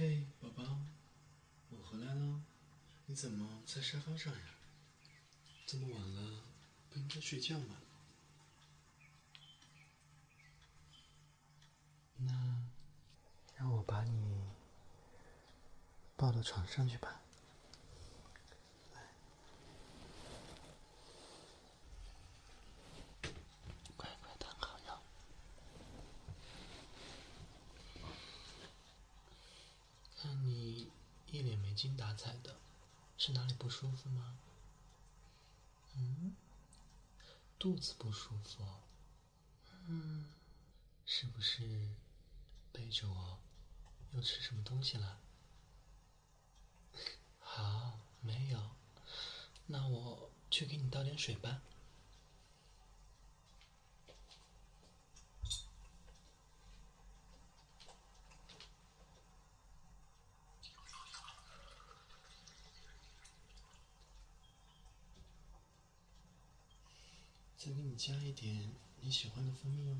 嘿，宝宝，我回来了，你怎么在沙发上呀？这么晚了，不应该睡觉吗？那让我把你抱到床上去吧。乖乖躺好腰。看你一脸没精打采的，是哪里不舒服吗？嗯，肚子不舒服。嗯，是不是背着我又吃什么东西了？好，没有。那我去给你倒点水吧。再给你加一点你喜欢的蜂蜜哦。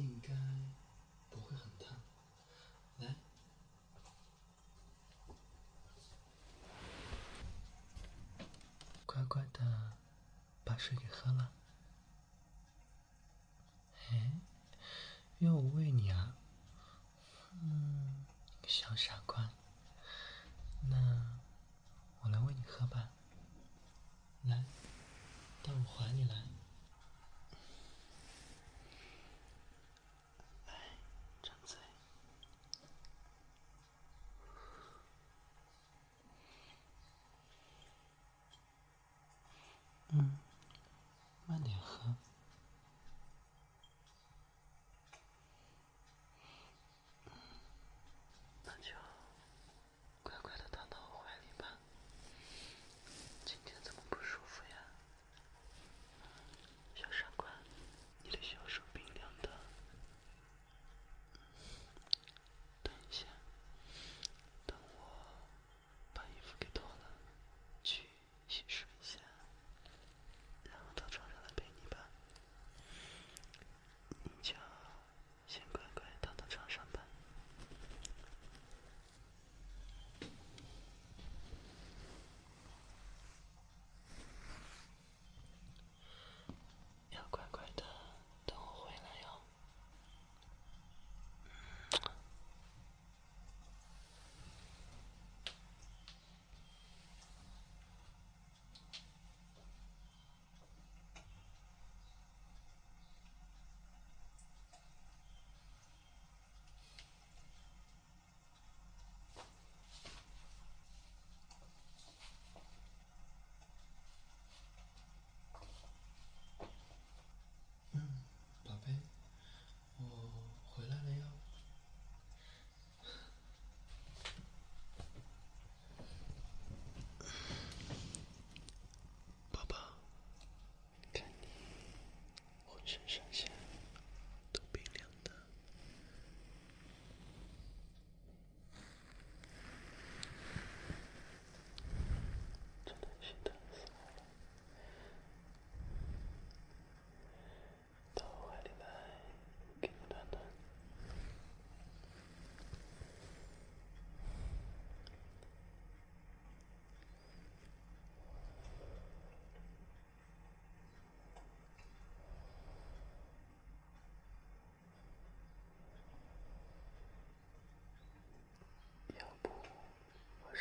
应该不会很烫。来，乖乖的把水给喝了。哎，要我喂你啊？嗯，小傻瓜。那我来喂你喝吧。来，到我怀里来。来，张嘴。嗯，relationship.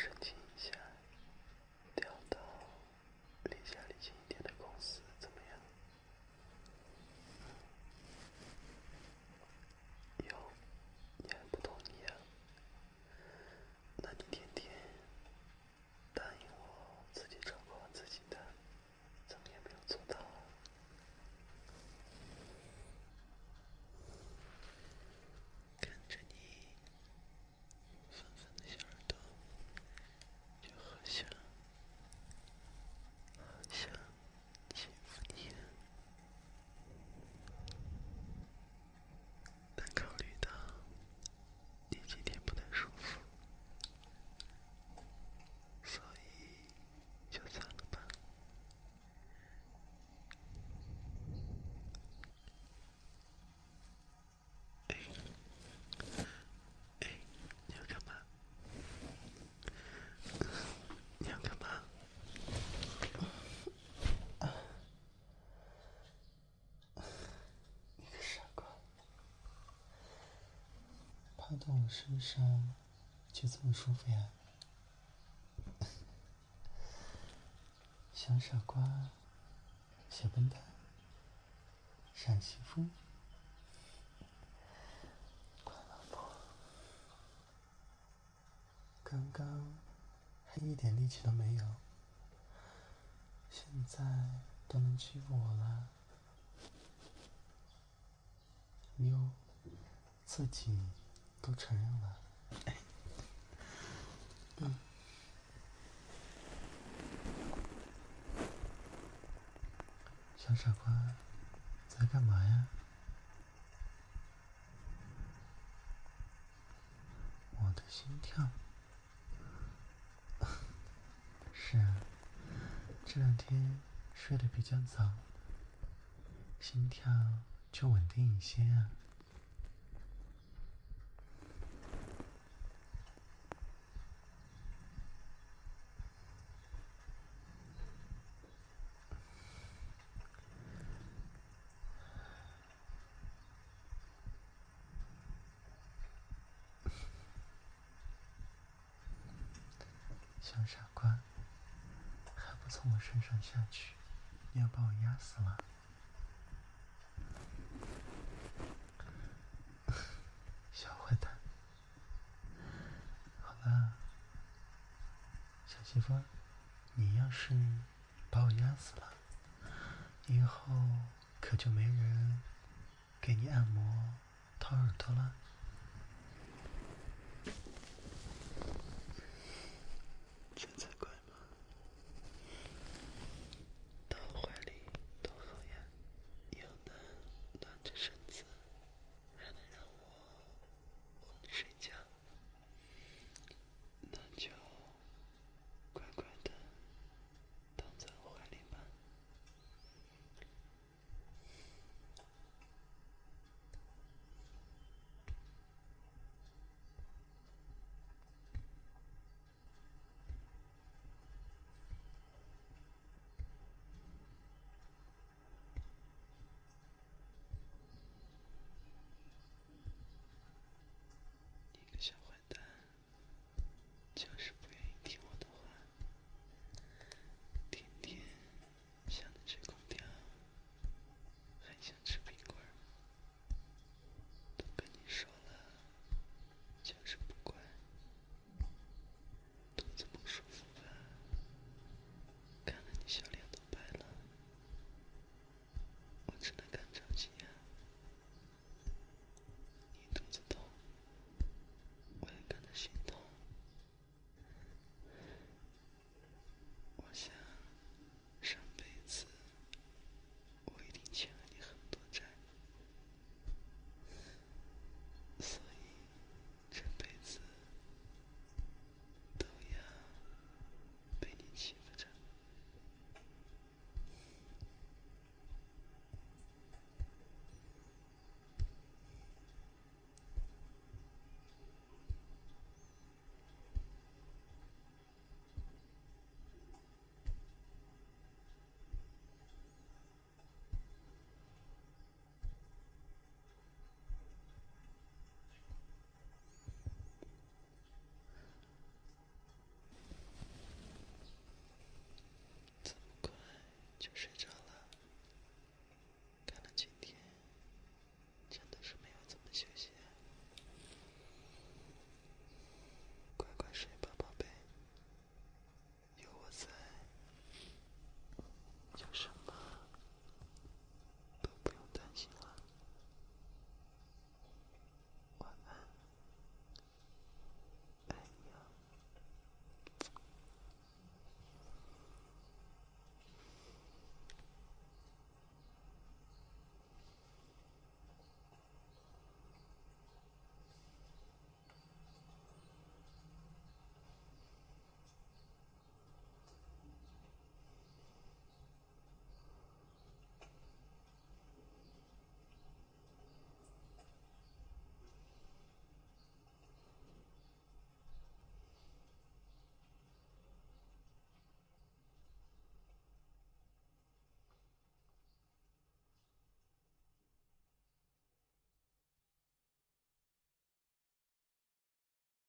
身体请一下，调到离家里近一点的公司，怎么样？有，你还不同意啊？那你天天答应我自己照顾好自己的，怎么也没有做到啊？看着你粉粉的小耳朵，到我身上就这么舒服呀？小傻瓜，小笨蛋，傻媳妇，乖老婆，刚刚还一点力气都没有，现在都能欺负我了，妞，自己都承认了，小傻瓜，在干嘛呀？我的心跳。是啊，这两天睡得比较早，心跳就稳定一些啊。小傻瓜，还不从我身上下去？你要把我压死了！小坏蛋！好了，小媳妇，你要是把我压死了，以后可就没人给你按摩、掏耳朵了。